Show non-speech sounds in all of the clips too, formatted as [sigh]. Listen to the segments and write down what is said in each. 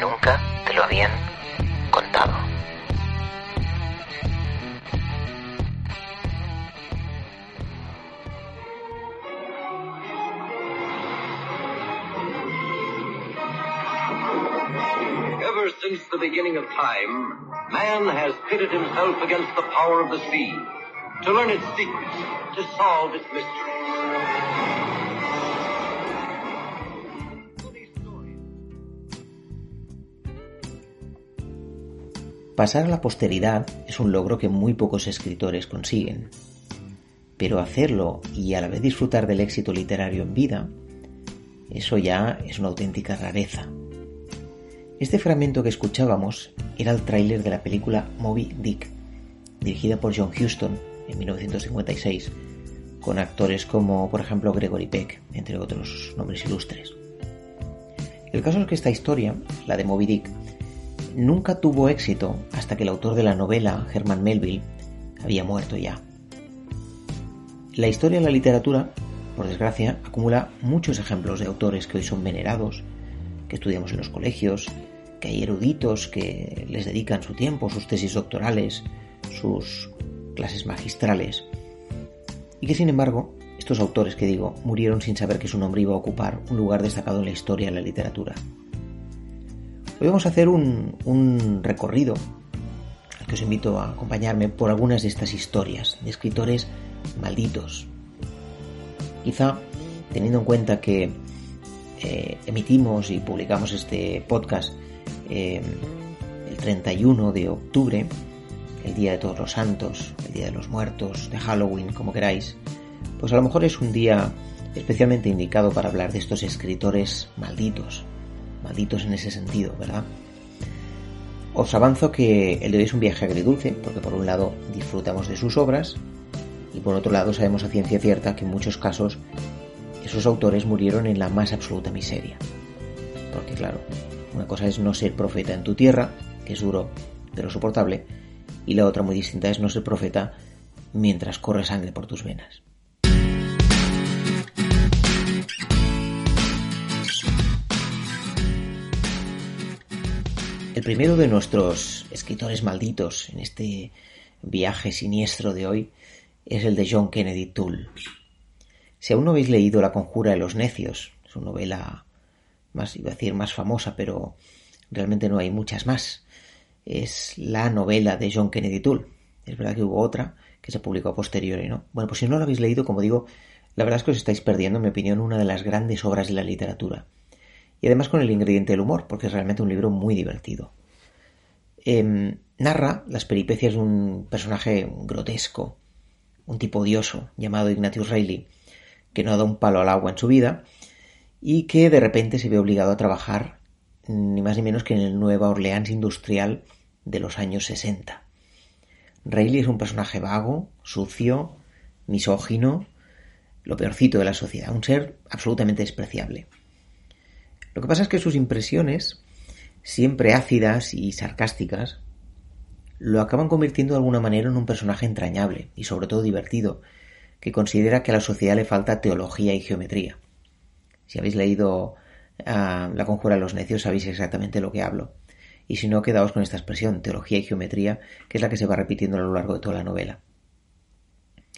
Nunca te lo habían contado. Ever since the beginning of time, man has pitted himself against the power of the sea to learn its secrets, to solve its mysteries. Pasar a la posteridad es un logro que muy pocos escritores consiguen. Pero hacerlo y a la vez disfrutar del éxito literario en vida, eso ya es una auténtica rareza. Este fragmento que escuchábamos era el tráiler de la película Moby Dick, dirigida por John Huston en 1956, con actores como, por ejemplo, Gregory Peck, entre otros nombres ilustres. El caso es que esta historia, la de Moby Dick, nunca tuvo éxito hasta que el autor de la novela, Herman Melville, había muerto ya. La historia de la literatura, por desgracia, acumula muchos ejemplos de autores que hoy son venerados, que estudiamos en los colegios, que hay eruditos que les dedican su tiempo, sus tesis doctorales, sus clases magistrales, y que sin embargo, estos autores que digo, murieron sin saber que su nombre iba a ocupar un lugar destacado en la historia de la literatura. Hoy vamos a hacer un, un recorrido al que os invito a acompañarme por algunas de estas historias de escritores malditos. Quizá, teniendo en cuenta que eh, emitimos y publicamos este podcast eh, el 31 de octubre, el Día de Todos los Santos, el Día de los Muertos, de Halloween, como queráis, pues a lo mejor es un día especialmente indicado para hablar de estos escritores malditos, malditos en ese sentido, ¿verdad? Os avanzo que el de hoy es un viaje agridulce, porque por un lado disfrutamos de sus obras y por otro lado sabemos a ciencia cierta que en muchos casos esos autores murieron en la más absoluta miseria. Porque claro, una cosa es no ser profeta en tu tierra, que es duro pero soportable, y la otra muy distinta es no ser profeta mientras corre sangre por tus venas. El primero de nuestros escritores malditos en este viaje siniestro de hoy es el de John Kennedy Toole. Si aún no habéis leído La conjura de los necios, su novela más, iba a decir, más famosa, pero realmente no hay muchas más. Es la novela de John Kennedy Toole. Es verdad que hubo otra que se publicó a posteriori, ¿no? Bueno, pues si no lo habéis leído, como digo, la verdad es que os estáis perdiendo, en mi opinión, una de las grandes obras de la literatura y además con el ingrediente del humor, porque es realmente un libro muy divertido. Eh, narra las peripecias de un personaje grotesco, un tipo odioso llamado Ignatius Reilly, que no da un palo al agua en su vida y que de repente se ve obligado a trabajar ni más ni menos que en el Nueva Orleans industrial de los años 60. Reilly es un personaje vago, sucio, misógino, lo peorcito de la sociedad, un ser absolutamente despreciable. Lo que pasa es que sus impresiones, siempre ácidas y sarcásticas, lo acaban convirtiendo de alguna manera en un personaje entrañable y sobre todo divertido, que considera que a la sociedad le falta teología y geometría. Si habéis leído uh, La conjura de los necios sabéis exactamente lo que hablo. Y si no, quedaos con esta expresión, teología y geometría, que es la que se va repitiendo a lo largo de toda la novela.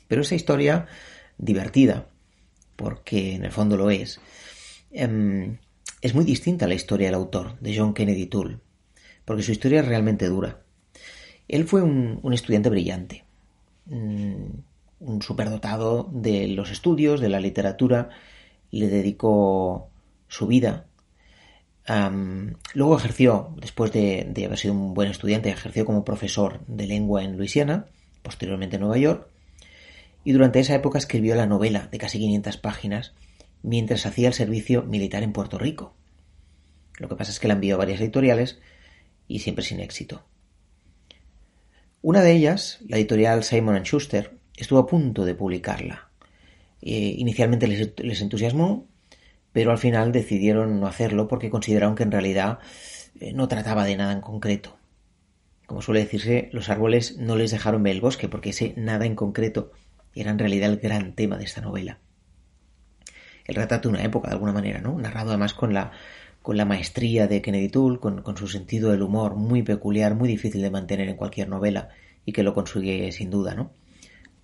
Pero esa historia divertida, porque en el fondo lo es, um, es muy distinta a la historia del autor, de John Kennedy Toole, porque su historia es realmente dura. Él fue un, estudiante brillante, un, un superdotado de los estudios, de la literatura, le dedicó su vida. Luego ejerció, después de, de, haber sido un buen estudiante, ejerció como profesor de lengua en Luisiana, posteriormente en Nueva York, y durante esa época escribió la novela de casi 500 páginas mientras hacía el servicio militar en Puerto Rico. Lo que pasa es que la envió a varias editoriales y siempre sin éxito. Una de ellas, la editorial Simon Schuster, estuvo a punto de publicarla. Eh, inicialmente les, entusiasmó, pero al final decidieron no hacerlo porque consideraron que en realidad eh, no trataba de nada en concreto. Como suele decirse, los árboles no les dejaron ver el bosque porque ese nada en concreto era en realidad el gran tema de esta novela. El retrato de una época, de alguna manera, ¿no? Narrado además con la, con la maestría de Kennedy Toole, con, con, su sentido del humor muy peculiar, muy difícil de mantener en cualquier novela y que lo consigue sin duda, ¿no?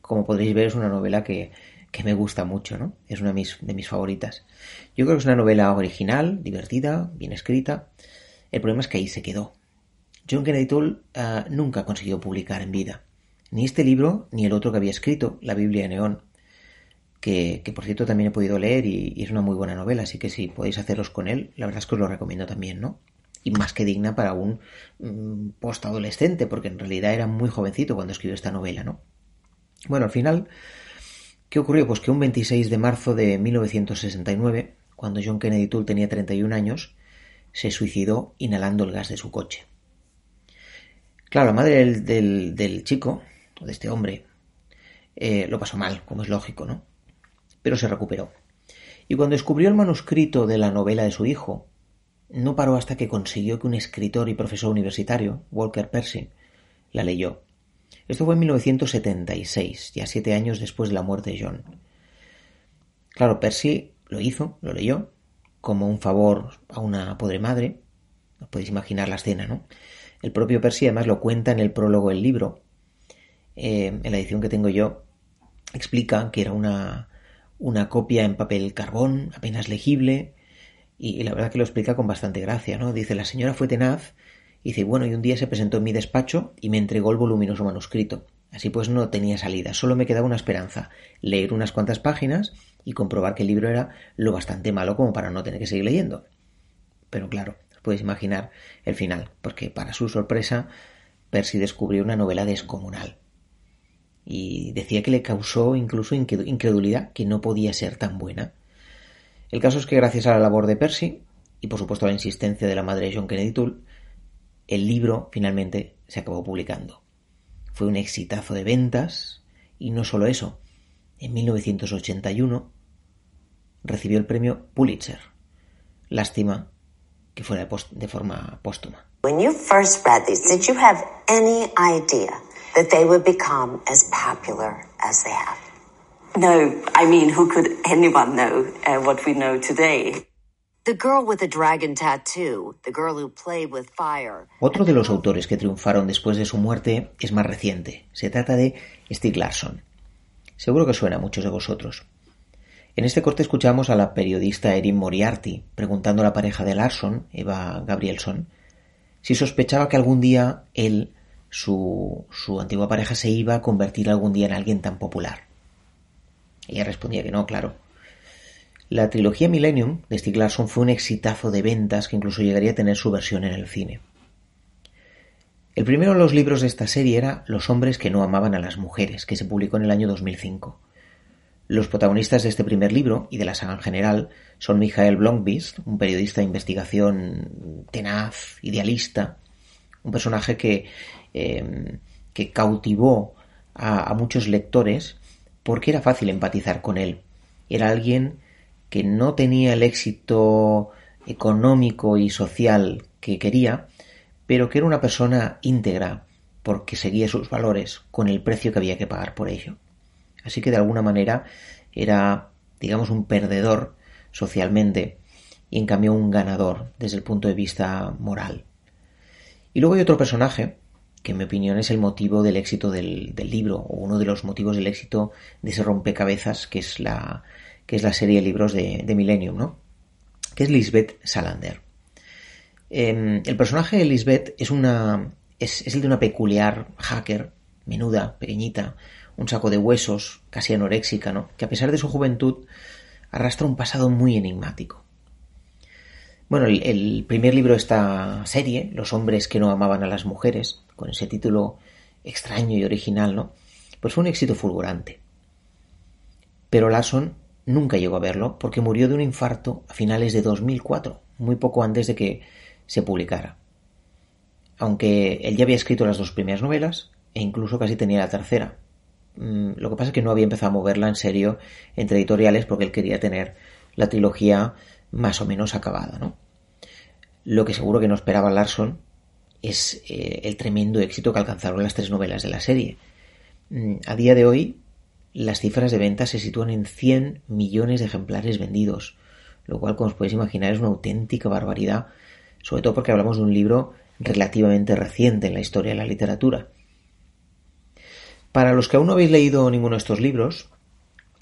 Como podréis ver, es una novela que, que me gusta mucho, ¿no? Es una de mis, favoritas. Yo creo que es una novela original, divertida, bien escrita. El problema es que ahí se quedó. John Kennedy Toole uh, nunca consiguió publicar en vida. Ni este libro, ni el otro que había escrito, La Biblia de Neón, que, por cierto también he podido leer y, es una muy buena novela, así que si podéis hacerlos con él, la verdad es que os lo recomiendo también, ¿no? Y más que digna para un mm, postadolescente, porque en realidad era muy jovencito cuando escribió esta novela, ¿no? Bueno, al final, ¿qué ocurrió? Pues que un 26 de marzo de 1969, cuando John Kennedy Toole tenía 31 años, se suicidó inhalando el gas de su coche. Claro, la madre del, del, del chico, de este hombre, eh, lo pasó mal, como es lógico, ¿no? Pero se recuperó. Y cuando descubrió el manuscrito de la novela de su hijo, no paró hasta que consiguió que un escritor y profesor universitario, Walker Percy, la leyó. Esto fue en 1976, ya siete años después de la muerte de John. Claro, Percy lo hizo, lo leyó, como un favor a una pobre madre. Os podéis imaginar la escena, ¿no? El propio Percy además lo cuenta en el prólogo del libro. Eh, en la edición que tengo yo explica que era una, una copia en papel carbón, apenas legible, y, y, la verdad que lo explica con bastante gracia, ¿no? Dice, la señora fue tenaz, y dice, bueno, y un día se presentó en mi despacho y me entregó el voluminoso manuscrito. Así pues no tenía salida, solo me quedaba una esperanza, leer unas cuantas páginas y comprobar que el libro era lo bastante malo como para no tener que seguir leyendo. Pero claro, Puedes imaginar el final, porque para su sorpresa, Percy descubrió una novela descomunal. Y decía que le causó incluso incredulidad que no podía ser tan buena. El caso es que gracias a la labor de Percy, y por supuesto a la insistencia de la madre de John Kennedy Toole, el libro finalmente se acabó publicando. Fue un exitazo de ventas, y no solo eso, en 1981 recibió el premio Pulitzer. Lástima que fuera de forma póstuma. When you first read these, did you have any idea that they would become as popular as they have? No, I mean, who could anyone know uh, what we know today? Otro de los autores que triunfaron después de su muerte es más reciente. Se trata de Stieg Larsson. Seguro que suena a muchos de vosotros. En este corte escuchamos a la periodista Erin Moriarty preguntando a la pareja de Larson, Eva Gabrielson, si sospechaba que algún día él, su, su antigua pareja, se iba a convertir algún día en alguien tan popular. Ella respondía que no, claro. La trilogía Millennium de Stieg Larsson fue un exitazo de ventas que incluso llegaría a tener su versión en el cine. El primero de los libros de esta serie era Los hombres que no amaban a las mujeres, que se publicó en el año 2005. Los protagonistas de este primer libro y de la saga en general son Michael Blomqvist, un periodista de investigación tenaz, idealista, un personaje que, eh, que cautivó a muchos lectores porque era fácil empatizar con él. Era alguien que no tenía el éxito económico y social que quería, pero que era una persona íntegra porque seguía sus valores con el precio que había que pagar por ello. Así que de alguna manera era, digamos, un perdedor socialmente y en cambio un ganador desde el punto de vista moral. Y luego hay otro personaje que en mi opinión es el motivo del éxito del, del, libro, o uno de los motivos del éxito de ese rompecabezas que es la, que es la serie de libros de, Millennium, ¿no? Que es Lisbeth Salander. Eh, el personaje de Lisbeth es una. Es, es el de una peculiar hacker, menuda, pequeñita, un saco de huesos, casi anoréxica, ¿no? que a pesar de su juventud arrastra un pasado muy enigmático. Bueno, el, el, primer libro de esta serie, Los hombres que no amaban a las mujeres, con ese título extraño y original, ¿no? Pues fue un éxito fulgurante. Pero Larson nunca llegó a verlo porque murió de un infarto a finales de 2004, muy poco antes de que se publicara. Aunque él ya había escrito las dos primeras novelas e incluso casi tenía la tercera. Mm, lo que pasa es que no había empezado a moverla en serio entre editoriales porque él quería tener la trilogía más o menos acabada, ¿no? Lo que seguro que no esperaba Larson es eh, el tremendo éxito que alcanzaron las tres novelas de la serie. Mm, a día de hoy, las cifras de ventas se sitúan en 100 millones de ejemplares vendidos, lo cual, como os podéis imaginar, es una auténtica barbaridad, sobre todo porque hablamos de un libro relativamente reciente en la historia de la literatura. Para los que aún no habéis leído ninguno de estos libros,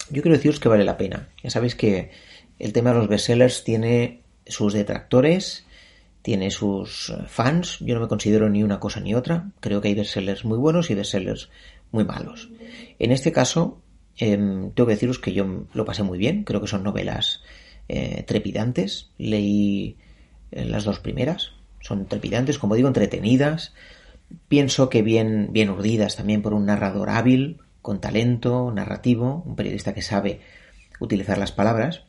yo quiero deciros que vale la pena. Ya sabéis que el tema de los bestsellers tiene sus detractores, tiene sus fans. Yo no me considero ni una cosa ni otra. Creo que hay bestsellers muy buenos y bestsellers muy malos. En este caso, em, tengo que deciros que yo lo pasé muy bien. Creo que son novelas eh, trepidantes. Leí eh, las dos primeras. Son trepidantes, como digo, entretenidas. Pienso que bien, bien urdidas también por un narrador hábil, con talento, narrativo, un periodista que sabe utilizar las palabras.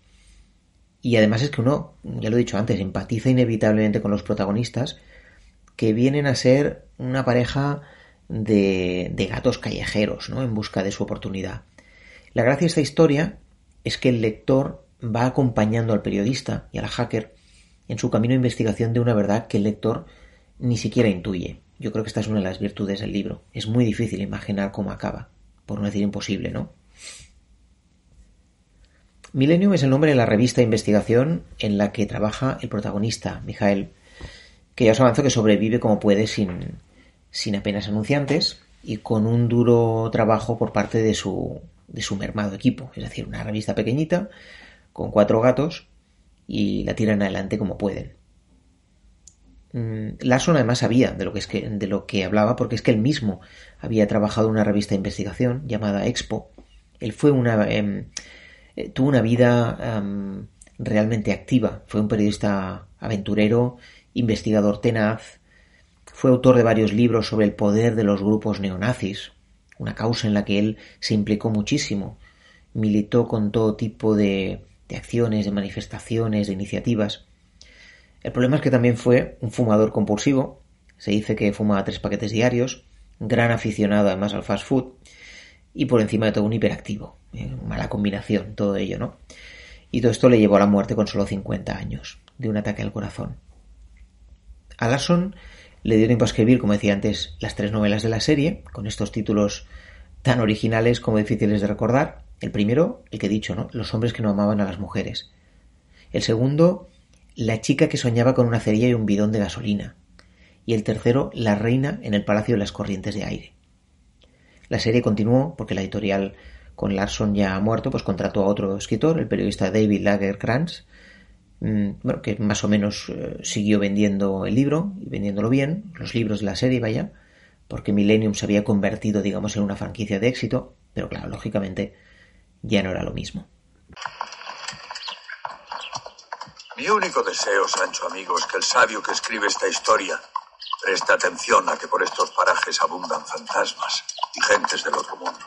Y además es que uno, ya lo he dicho antes, empatiza inevitablemente con los protagonistas, que vienen a ser una pareja de, gatos callejeros, ¿no? En busca de su oportunidad. La gracia de esta historia es que el lector va acompañando al periodista y al hacker en su camino de investigación de una verdad que el lector ni siquiera intuye. Yo creo que esta es una de las virtudes del libro. Es muy difícil imaginar cómo acaba, por no decir imposible, ¿no? Millennium es el nombre de la revista de investigación en la que trabaja el protagonista, Mijael, que ya os avanzo que sobrevive como puede sin, sin apenas anunciantes y con un duro trabajo por parte de su, de su mermado equipo, es decir, una revista pequeñita con cuatro gatos y la tiran adelante como pueden. Mm, Larson además sabía de lo que, es que, de lo que hablaba porque es que él mismo había trabajado en una revista de investigación llamada Expo. Él fue una, em, eh, tuvo una vida em, realmente activa. Fue un periodista aventurero, investigador tenaz, fue autor de varios libros sobre el poder de los grupos neonazis, una causa en la que él se implicó muchísimo. Militó con todo tipo de, acciones, de manifestaciones, de iniciativas. El problema es que también fue un fumador compulsivo. Se dice que fumaba tres paquetes diarios, gran aficionado además al fast food y por encima de todo un hiperactivo. Eh, mala combinación, todo ello, ¿no? Y todo esto le llevó a la muerte con solo 50 años, de un ataque al corazón. A Larson le dio tiempo a escribir, como decía antes, las tres novelas de la serie, con estos títulos tan originales como difíciles de recordar. El primero, el que he dicho, ¿no? Los hombres que no amaban a las mujeres. El segundo, La chica que soñaba con una cerilla y un bidón de gasolina. Y el tercero, La reina en el Palacio de las Corrientes de Aire. La serie continuó porque la editorial con Larson ya muerto, pues contrató a otro escritor, el periodista David Lagerkrantz, bueno, que más o menos eh, siguió vendiendo el libro y vendiéndolo bien, los libros de la serie, vaya, porque Millennium se había convertido, digamos, en una franquicia de éxito, pero claro, lógicamente ya no era lo mismo. Mi único deseo, Sancho amigo, es que el sabio que escribe esta historia preste atención a que por estos parajes abundan fantasmas y gentes del otro mundo.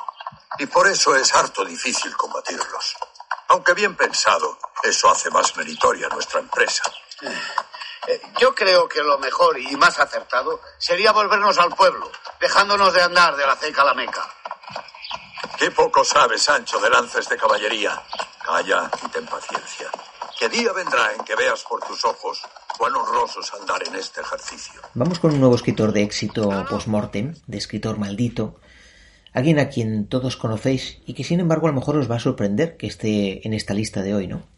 Y por eso es harto difícil combatirlos. Aunque bien pensado, eso hace más meritoria nuestra empresa. Eh, yo creo que lo mejor y más acertado sería volvernos al pueblo, dejándonos de andar de la ceca a la meca. Qué poco sabes, Sancho, de lances de caballería. Calla y ten paciencia. ¿Qué día vendrá en que veas por tus ojos cuán honroso es andar en este ejercicio? Vamos con un nuevo escritor de éxito post-mortem, de escritor maldito, alguien a quien todos conocéis y que sin embargo a lo mejor os va a sorprender que esté en esta lista de hoy, ¿no?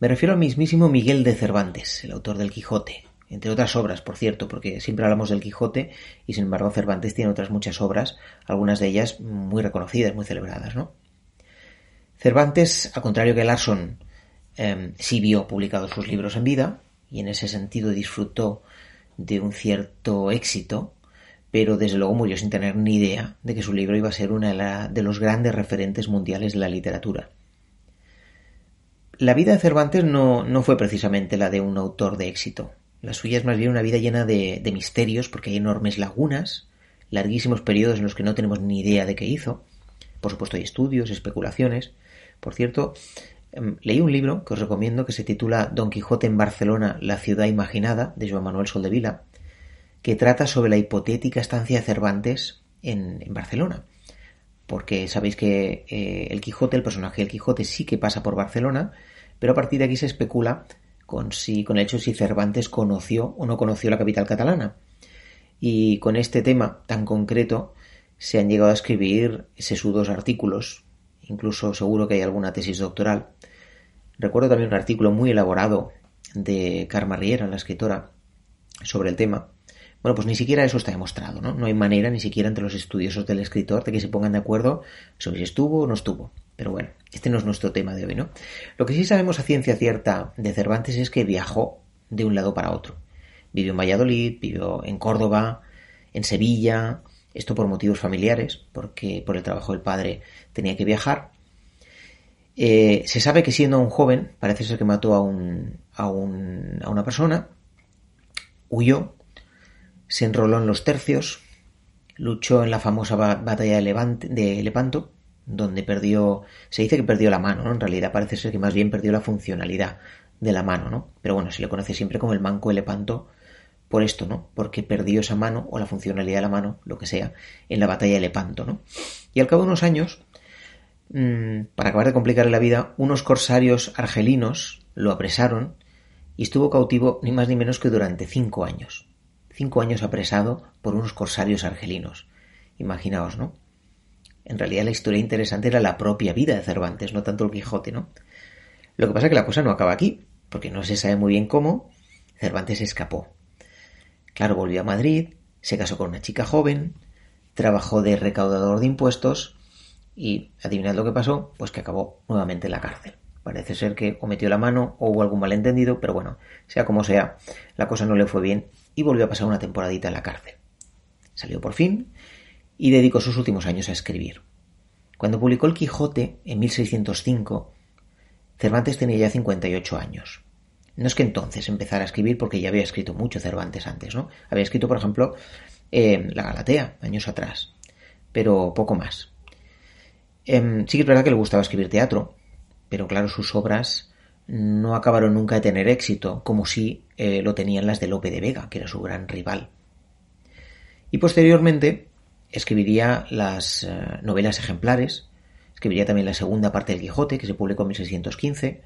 Me refiero al mismísimo Miguel de Cervantes, el autor del Quijote, entre otras obras, por cierto, porque siempre hablamos del Quijote y sin embargo Cervantes tiene otras muchas obras, algunas de ellas muy reconocidas, muy celebradas, ¿no? Cervantes, al contrario que Larson, eh, sí vio publicados sus libros en vida y en ese sentido disfrutó de un cierto éxito, pero desde luego murió sin tener ni idea de que su libro iba a ser uno de los grandes referentes mundiales de la literatura. La vida de Cervantes no, no, fue precisamente la de un autor de éxito. La suya es más bien una vida llena de, misterios, porque hay enormes lagunas, larguísimos periodos en los que no tenemos ni idea de qué hizo. Por supuesto hay estudios, especulaciones, Por cierto, em, leí un libro que os recomiendo que se titula Don Quijote en Barcelona, la ciudad imaginada, de Joan Manuel Soldevila, que trata sobre la hipotética estancia de Cervantes en, Barcelona. Porque sabéis que eh, el Quijote, el personaje del Quijote, sí que pasa por Barcelona, pero a partir de aquí se especula con, si, con el hecho de si Cervantes conoció o no conoció la capital catalana. Y con este tema tan concreto se han llegado a escribir sesudos artículos, incluso seguro que hay alguna tesis doctoral. Recuerdo también un artículo muy elaborado de Carma Riera, la escritora, sobre el tema. Bueno, pues ni siquiera eso está demostrado, ¿no? No hay manera ni siquiera entre los estudiosos del escritor de que se pongan de acuerdo sobre si estuvo o no estuvo. Pero bueno, este no es nuestro tema de hoy, ¿no? Lo que sí sabemos a ciencia cierta de Cervantes es que viajó de un lado para otro. Vivió en Valladolid, vivió en Córdoba, en Sevilla, esto por motivos familiares, porque por el trabajo del padre tenía que viajar. Eh, se sabe que siendo un joven, parece ser que mató a, un, a, un, a una persona, huyó, se enroló en los tercios, luchó en la famosa batalla de, Lepanto, donde perdió, se dice que perdió la mano, ¿no? En realidad parece ser que más bien perdió la funcionalidad de la mano, ¿no? Pero bueno, se le conoce siempre como el manco de Lepanto por esto, ¿no? Porque perdió esa mano o la funcionalidad de la mano, lo que sea, en la batalla de Lepanto, ¿no? Y al cabo de unos años, mmm, para acabar de complicarle la vida, unos corsarios argelinos lo apresaron y estuvo cautivo ni más ni menos que durante cinco años. Cinco años apresado por unos corsarios argelinos. Imaginaos, ¿no? En realidad la historia interesante era la propia vida de Cervantes, no tanto el Quijote, ¿no? Lo que pasa es que la cosa no acaba aquí, porque no se sabe muy bien cómo Cervantes escapó. Claro, volvió a Madrid, se casó con una chica joven, trabajó de recaudador de impuestos y, adivinad lo que pasó, pues que acabó nuevamente en la cárcel. Parece ser que o metió la mano o hubo algún malentendido, pero bueno, sea como sea, la cosa no le fue bien y volvió a pasar una temporadita en la cárcel. Salió por fin y dedicó sus últimos años a escribir. Cuando publicó El Quijote en 1605, Cervantes tenía ya 58 años. No es que entonces empezara a escribir porque ya había escrito mucho Cervantes antes, ¿no? Había escrito, por ejemplo, eh, La Galatea, años atrás, pero poco más. Em, sí que es verdad que le gustaba escribir teatro, pero claro, sus obras no acabaron nunca de tener éxito, como si eh, lo tenían las de Lope de Vega, que era su gran rival. Y posteriormente escribiría las eh, novelas ejemplares, escribiría también la segunda parte del Quijote, que se publicó en 1615,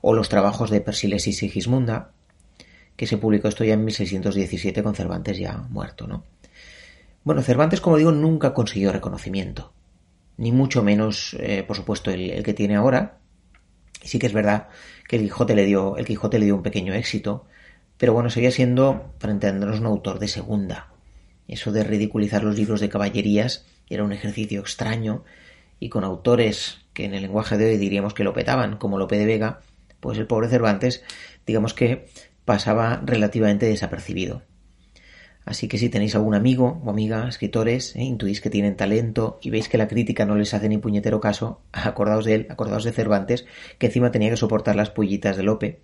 o los trabajos de Persiles y Sigismunda, que se publicó esto ya en 1617 con Cervantes ya muerto, ¿no? Bueno, Cervantes, como digo, nunca consiguió reconocimiento, ni mucho menos, eh, por supuesto, el, que tiene ahora. Sí que es verdad que el Quijote le dio, el Quijote le dio un pequeño éxito, pero bueno, seguía siendo, para entendernos, un autor de segunda. Eso de ridiculizar los libros de caballerías era un ejercicio extraño y con autores que en el lenguaje de hoy diríamos que lo petaban, como Lope de Vega, pues el pobre Cervantes, digamos que pasaba relativamente desapercibido. Así que si tenéis algún amigo o amiga, escritores, eh, intuís que tienen talento y veis que la crítica no les hace ni puñetero caso, [laughs] acordaos de él, acordaos de Cervantes, que encima tenía que soportar las pullitas de Lope.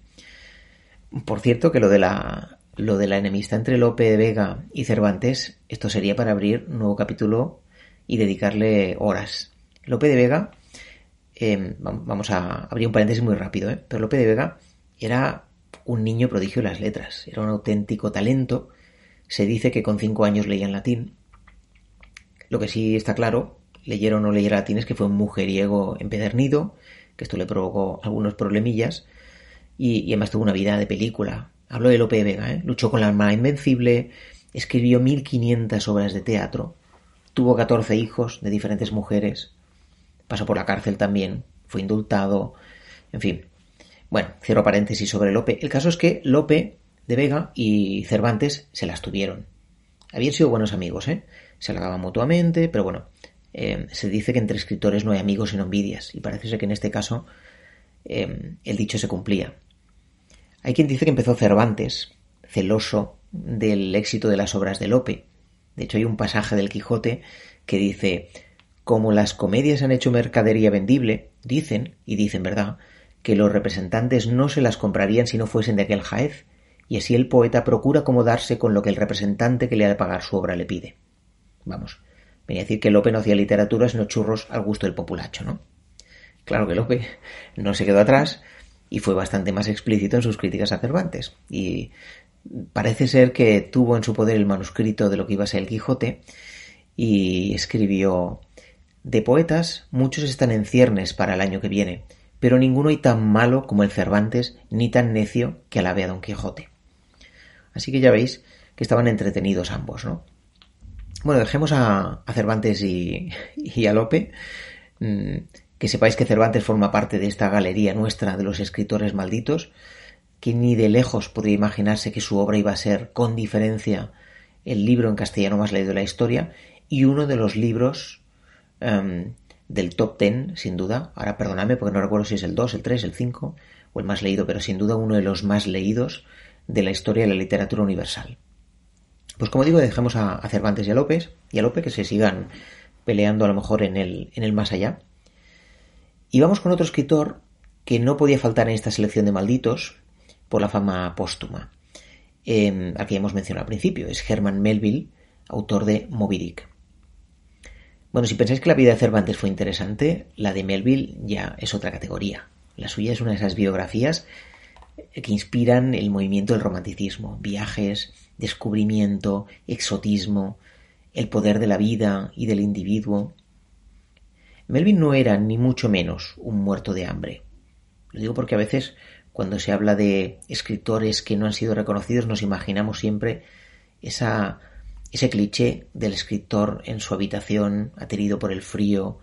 Por cierto, que lo de la, lo de la enemistad entre Lope de Vega y Cervantes, esto sería para abrir un nuevo capítulo y dedicarle horas. Lope de Vega Em, vamos a abrir un paréntesis muy rápido, ¿eh? pero Lope de Vega era un niño prodigio de las letras, era un auténtico talento. Se dice que con cinco años leía en latín. Lo que sí está claro, leyera o no leyera latín, es que fue un mujeriego empedernido, que esto le provocó algunos problemillas, y, además tuvo una vida de película. Hablo de Lope Vega, ¿eh? luchó con la Armada Invencible, escribió 1500 obras de teatro, tuvo 14 hijos de diferentes mujeres, pasó por la cárcel también, fue indultado, en fin. Bueno, cierro paréntesis sobre Lope. El caso es que Lope de Vega y Cervantes se las tuvieron. Habían sido buenos amigos, ¿eh? Se halagaban mutuamente, pero bueno, eh, se dice que entre escritores no hay amigos sino envidias, y parece ser que en este caso eh, el dicho se cumplía. Hay quien dice que empezó Cervantes, celoso del éxito de las obras de Lope. De hecho, hay un pasaje del Quijote que dice como las comedias han hecho mercadería vendible, dicen, y dicen verdad, que los representantes no se las comprarían si no fuesen de aquel jaez, y así el poeta procura acomodarse con lo que el representante que le ha de pagar su obra le pide. Vamos, venía a decir que Lope no hacía literatura sino churros al gusto del populacho, ¿no? Claro que Lope no se quedó atrás y fue bastante más explícito en sus críticas a Cervantes. Y parece ser que tuvo en su poder el manuscrito de lo que iba a ser el Quijote y escribió de poetas muchos están en ciernes para el año que viene, pero ninguno hay tan malo como el Cervantes ni tan necio que alabe a Don Quijote. Así que ya veis que estaban entretenidos ambos, ¿no? Bueno, dejemos a, Cervantes y, a Lope. Mm, que sepáis que Cervantes forma parte de esta galería nuestra de los escritores malditos, que ni de lejos podría imaginarse que su obra iba a ser, con diferencia, el libro en castellano más leído de la historia y uno de los libros em, del top ten, sin duda. Ahora perdonadme porque no recuerdo si es el 2, el 3, el 5 o el más leído, pero sin duda uno de los más leídos de la historia de la literatura universal. Pues como digo, dejemos a, Cervantes y a López y a Lope que se sigan peleando a lo mejor en el, en el más allá. Y vamos con otro escritor que no podía faltar en esta selección de malditos por la fama póstuma. Eh, aquí hemos mencionado al principio, es Herman Melville, autor de Moby Dick. Bueno, si pensáis que la vida de Cervantes fue interesante, la de Melville ya es otra categoría. La suya es una de esas biografías que inspiran el movimiento del romanticismo, viajes, descubrimiento, exotismo, el poder de la vida y del individuo, Melvin no era ni mucho menos un muerto de hambre. Lo digo porque a veces cuando se habla de escritores que no han sido reconocidos nos imaginamos siempre esa, ese cliché del escritor en su habitación, aterido por el frío,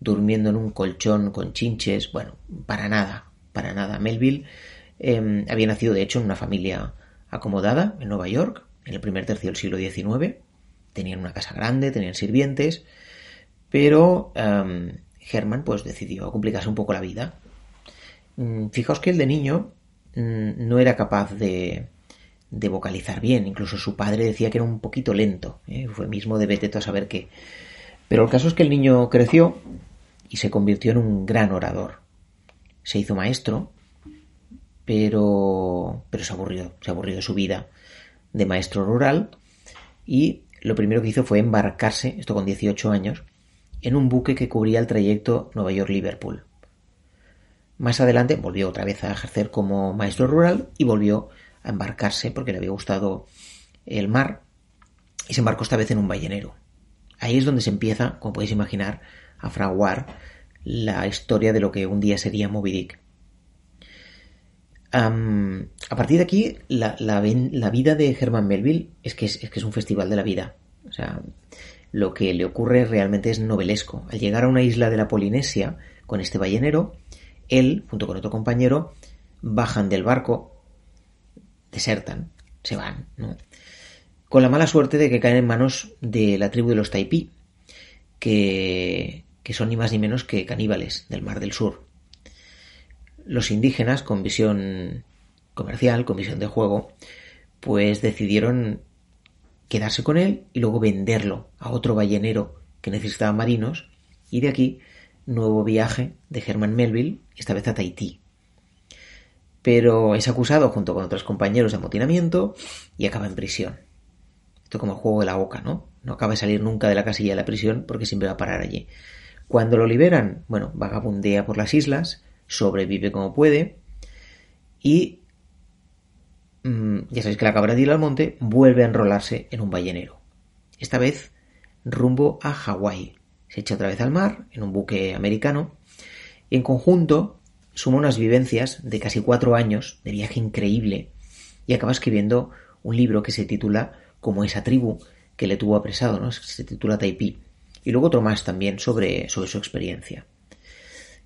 durmiendo en un colchón con chinches. Bueno, para nada, para nada. Melville em, había nacido de hecho en una familia acomodada en Nueva York, en el primer tercio del siglo XIX. Tenían una casa grande, tenían sirvientes, pero um, Herman pues decidió complicarse un poco la vida. Mm, fijaos que el de niño mm, no era capaz de, vocalizar bien, incluso su padre decía que era un poquito lento, ¿eh? fue mismo de vete a saber qué. Pero el caso es que el niño creció y se convirtió en un gran orador. Se hizo maestro, pero, pero se aburrió, se aburrió de su vida de maestro rural y lo primero que hizo fue embarcarse, esto con 18 años, en un buque que cubría el trayecto Nueva York-Liverpool. Más adelante volvió otra vez a ejercer como maestro rural y volvió a embarcarse porque le había gustado el mar y se embarcó esta vez en un ballenero. Ahí es donde se empieza, como podéis imaginar, a fraguar la historia de lo que un día sería Moby Dick. A partir de aquí, la, vida de Herman Melville es que es, que es un festival de la vida. O sea, lo que le ocurre realmente es novelesco. Al llegar a una isla de la Polinesia con este ballenero, él, junto con otro compañero, bajan del barco, desertan, se van, ¿no? Con la mala suerte de que caen en manos de la tribu de los Taipí, que, que son ni más ni menos que caníbales del Mar del Sur. Los indígenas, con visión comercial, con visión de juego, pues decidieron quedarse con él y luego venderlo a otro ballenero que necesitaba marinos y de aquí nuevo viaje de Herman Melville, esta vez a Tahití. Pero es acusado junto con otros compañeros de amotinamiento y acaba en prisión. Esto como el juego de la boca, ¿no? No acaba de salir nunca de la casilla de la prisión porque siempre va a parar allí. Cuando lo liberan, bueno, vagabundea por las islas, sobrevive como puede y Mm, ya sabéis que la cabra de al monte vuelve a enrolarse en un ballenero. Esta vez rumbo a Hawái. Se echa otra vez al mar en un buque americano y en conjunto suma unas vivencias de casi cuatro años de viaje increíble y acaba escribiendo un libro que se titula como esa tribu que le tuvo apresado, ¿no? Se titula Taipí. Y luego otro más también sobre, sobre su experiencia.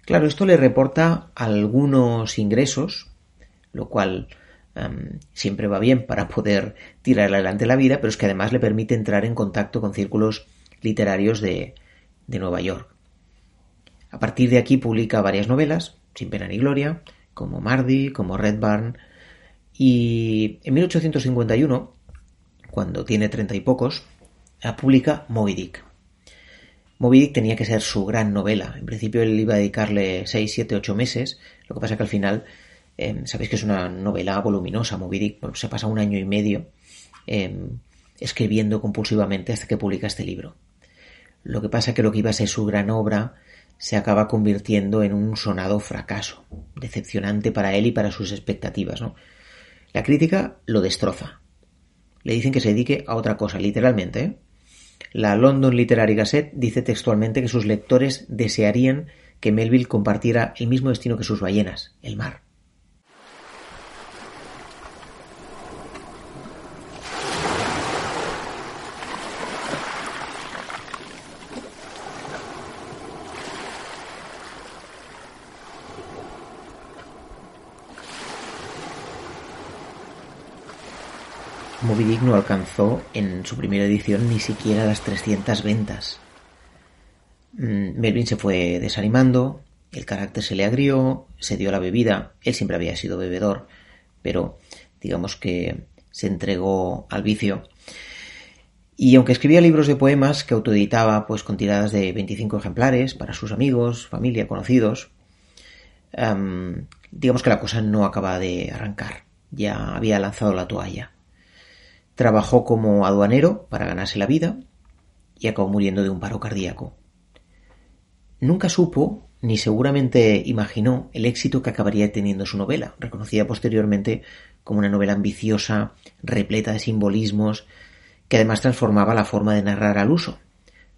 Claro, esto le reporta algunos ingresos, lo cual siempre va bien para poder tirar adelante la vida, pero es que además le permite entrar en contacto con círculos literarios de, de Nueva York. A partir de aquí publica varias novelas, sin pena ni gloria, como Mardi, como Red Barn, y en 1851, cuando tiene treinta y pocos, publica Moby Dick. Moby Dick tenía que ser su gran novela. En principio él iba a dedicarle seis, siete, ocho meses, lo que pasa que al final Em, sabéis que es una novela voluminosa, Moby Dick, se pasa un año y medio em, escribiendo compulsivamente hasta que publica este libro. Lo que pasa que lo que iba a ser su gran obra se acaba convirtiendo en un sonado fracaso, decepcionante para él y para sus expectativas. ¿no? La crítica lo destroza. Le dicen que se dedique a otra cosa, literalmente. ¿eh? La London Literary Gazette dice textualmente que sus lectores desearían que Melville compartiera el mismo destino que sus ballenas, el mar. Moby no alcanzó en su primera edición ni siquiera las 300 ventas. Mm, Melvin se fue desanimando, el carácter se le agrió, se dio la bebida, él siempre había sido bebedor, pero digamos que se entregó al vicio. Y aunque escribía libros de poemas que autoeditaba pues con tiradas de 25 ejemplares para sus amigos, familia, conocidos, digamos que la cosa no acaba de arrancar. Ya había lanzado la toalla. Trabajó como aduanero para ganarse la vida y acabó muriendo de un paro cardíaco. Nunca supo, ni seguramente imaginó, el éxito que acabaría teniendo su novela, reconocida posteriormente como una novela ambiciosa, repleta de simbolismos, que además transformaba la forma de narrar al uso.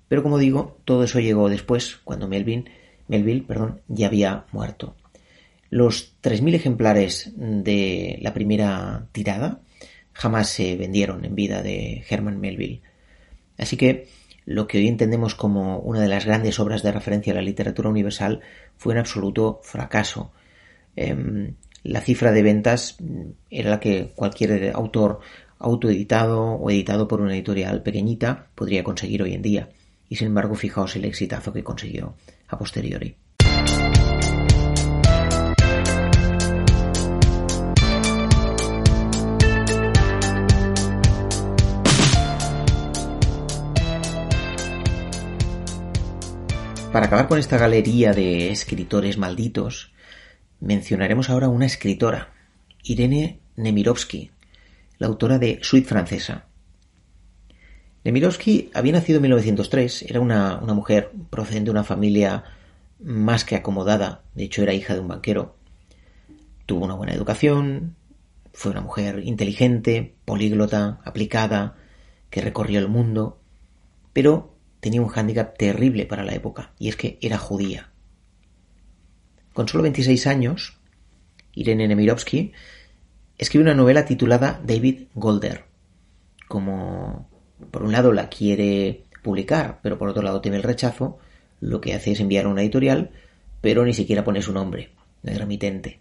Pero como digo, todo eso llegó después, cuando Melvin, Melville perdón, ya había muerto. Los 3.000 ejemplares de la primera tirada jamás se vendieron en vida de Herman Melville. Así que lo que hoy entendemos como una de las grandes obras de referencia a la literatura universal fue un absoluto fracaso. Em, la cifra de ventas era la que cualquier autor autoeditado o editado por una editorial pequeñita podría conseguir hoy en día. Y sin embargo, fijaos el exitazo que consiguió a posteriori. Para acabar con esta galería de escritores malditos, mencionaremos ahora una escritora, Irene Nemirovsky, la autora de Suite Francesa. Nemirovsky había nacido en 1903, era una, una mujer procedente de una familia más que acomodada, de hecho era hija de un banquero. Tuvo una buena educación, fue una mujer inteligente, políglota, aplicada, que recorrió el mundo, pero tenía un hándicap terrible para la época, y es que era judía. Con solo 26 años, Irene Nemirovsky escribe una novela titulada David Golder. Como por un lado la quiere publicar, pero por otro lado teme el rechazo, lo que hace es enviar a una editorial, pero ni siquiera pone su nombre, el remitente.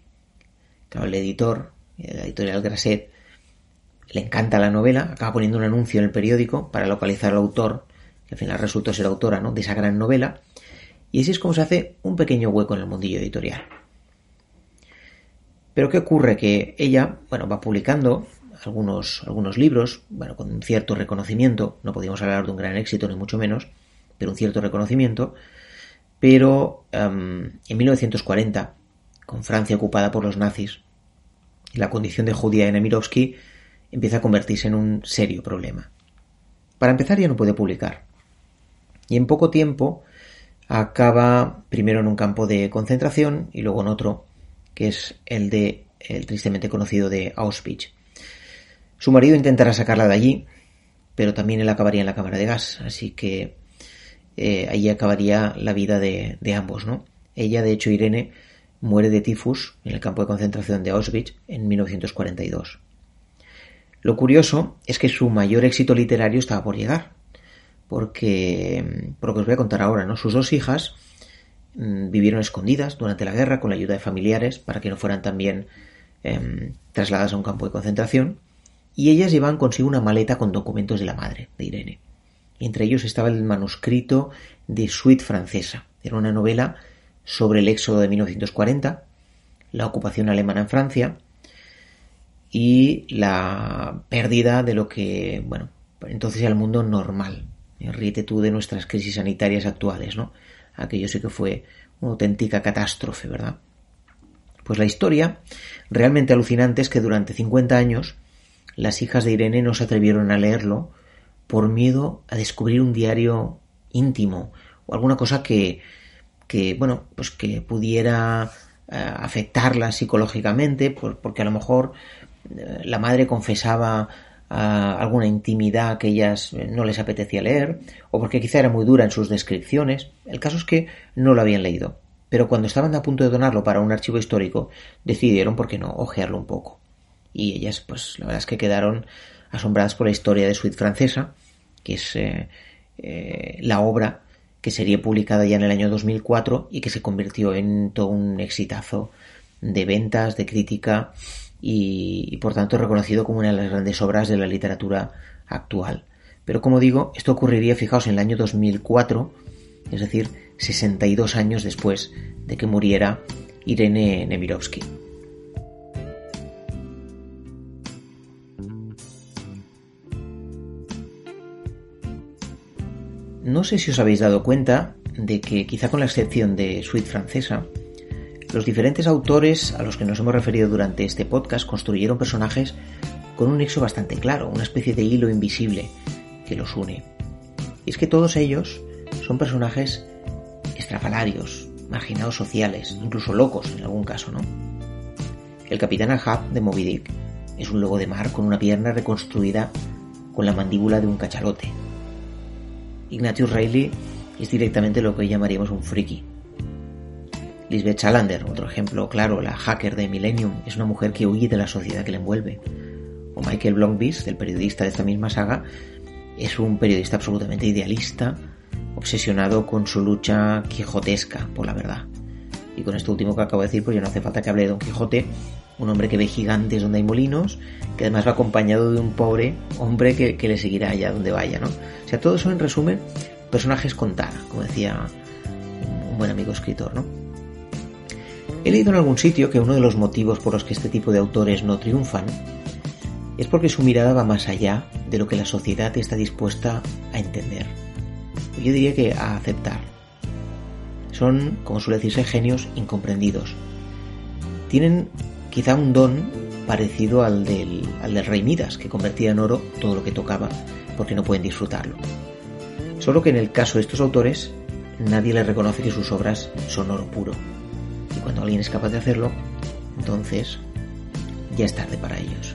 Claro, el editor, la editorial Grasset, le encanta la novela, acaba poniendo un anuncio en el periódico para localizar al autor al final resultó ser autora ¿no? de esa gran novela, y así es como se hace un pequeño hueco en el mundillo editorial. Pero ¿qué ocurre? Que ella, bueno, va publicando algunos, algunos libros, bueno, con un cierto reconocimiento, no podíamos hablar de un gran éxito ni mucho menos, pero un cierto reconocimiento, pero em, en 1940, con Francia ocupada por los nazis, la condición de judía en Emirovsky empieza a convertirse en un serio problema. Para empezar ya no puede publicar. Y en poco tiempo acaba primero en un campo de concentración y luego en otro, que es el de el tristemente conocido de Auschwitz. Su marido intentará sacarla de allí, pero también él acabaría en la cámara de gas, así que eh, allí acabaría la vida de, de, ambos, ¿no? Ella, de hecho, Irene, muere de tifus en el campo de concentración de Auschwitz en 1942. Lo curioso es que su mayor éxito literario estaba por llegar, porque, por lo que os voy a contar ahora, ¿no? Sus dos hijas mm, vivieron escondidas durante la guerra con la ayuda de familiares para que no fueran también em, trasladadas a un campo de concentración y ellas llevaban consigo una maleta con documentos de la madre, de Irene. Y entre ellos estaba el manuscrito de Suite francesa. Era una novela sobre el éxodo de 1940, la ocupación alemana en Francia y la pérdida de lo que, bueno, entonces era el mundo normal, Ríete tú de nuestras crisis sanitarias actuales, ¿no? Aquello sí que fue una auténtica catástrofe, ¿verdad? Pues la historia realmente alucinante es que durante 50 años las hijas de Irene no se atrevieron a leerlo por miedo a descubrir un diario íntimo o alguna cosa que, que, bueno, pues que pudiera eh, afectarla psicológicamente, porque a lo mejor eh, la madre confesaba alguna intimidad que ellas eh, no les apetecía leer, o porque quizá era muy dura en sus descripciones. El caso es que no lo habían leído, pero cuando estaban a punto de donarlo para un archivo histórico, decidieron, ¿por qué no?, ojearlo un poco. Y ellas, pues la verdad es que quedaron asombradas por la historia de Suite Francesa, que es eh, eh, la obra que sería publicada ya en el año 2004 y que se convirtió en todo un exitazo de ventas, de crítica y, por tanto reconocido como una de las grandes obras de la literatura actual. Pero como digo, esto ocurriría, fijaos, en el año 2004, es decir, 62 años después de que muriera Irene Nemirovsky. No sé si os habéis dado cuenta de que, quizá con la excepción de Suite Francesa, los diferentes autores a los que nos hemos referido durante este podcast construyeron personajes con un nexo bastante claro, una especie de hilo invisible que los une. Y es que todos ellos son personajes estrafalarios, marginados sociales, incluso locos en algún caso, ¿no? El capitán Ahab de Moby Dick es un lobo de mar con una pierna reconstruida con la mandíbula de un cachalote. Ignatius Reilly es directamente lo que hoy llamaríamos un friki, Lisbeth Salander, otro ejemplo claro, la hacker de Millennium, es una mujer que huye de la sociedad que le envuelve. O Michael Blomqvist, el periodista de esta misma saga, es un periodista absolutamente idealista, obsesionado con su lucha quijotesca por la verdad. Y con esto último que acabo de decir, pues ya no hace falta que hable de Don Quijote, un hombre que ve gigantes donde hay molinos, que además va acompañado de un pobre hombre que, le seguirá allá donde vaya, ¿no? O sea, todo son en resumen personajes con tara, como decía un buen amigo escritor, ¿no? He leído en algún sitio que uno de los motivos por los que este tipo de autores no triunfan es porque su mirada va más allá de lo que la sociedad está dispuesta a entender. Yo diría que a aceptar. Son, como suele decirse, genios incomprendidos. Tienen quizá un don parecido al del, al del rey Midas, que convertía en oro todo lo que tocaba porque no pueden disfrutarlo. Solo que en el caso de estos autores, nadie les reconoce que sus obras son oro puro cuando alguien es capaz de hacerlo, entonces ya es tarde para ellos.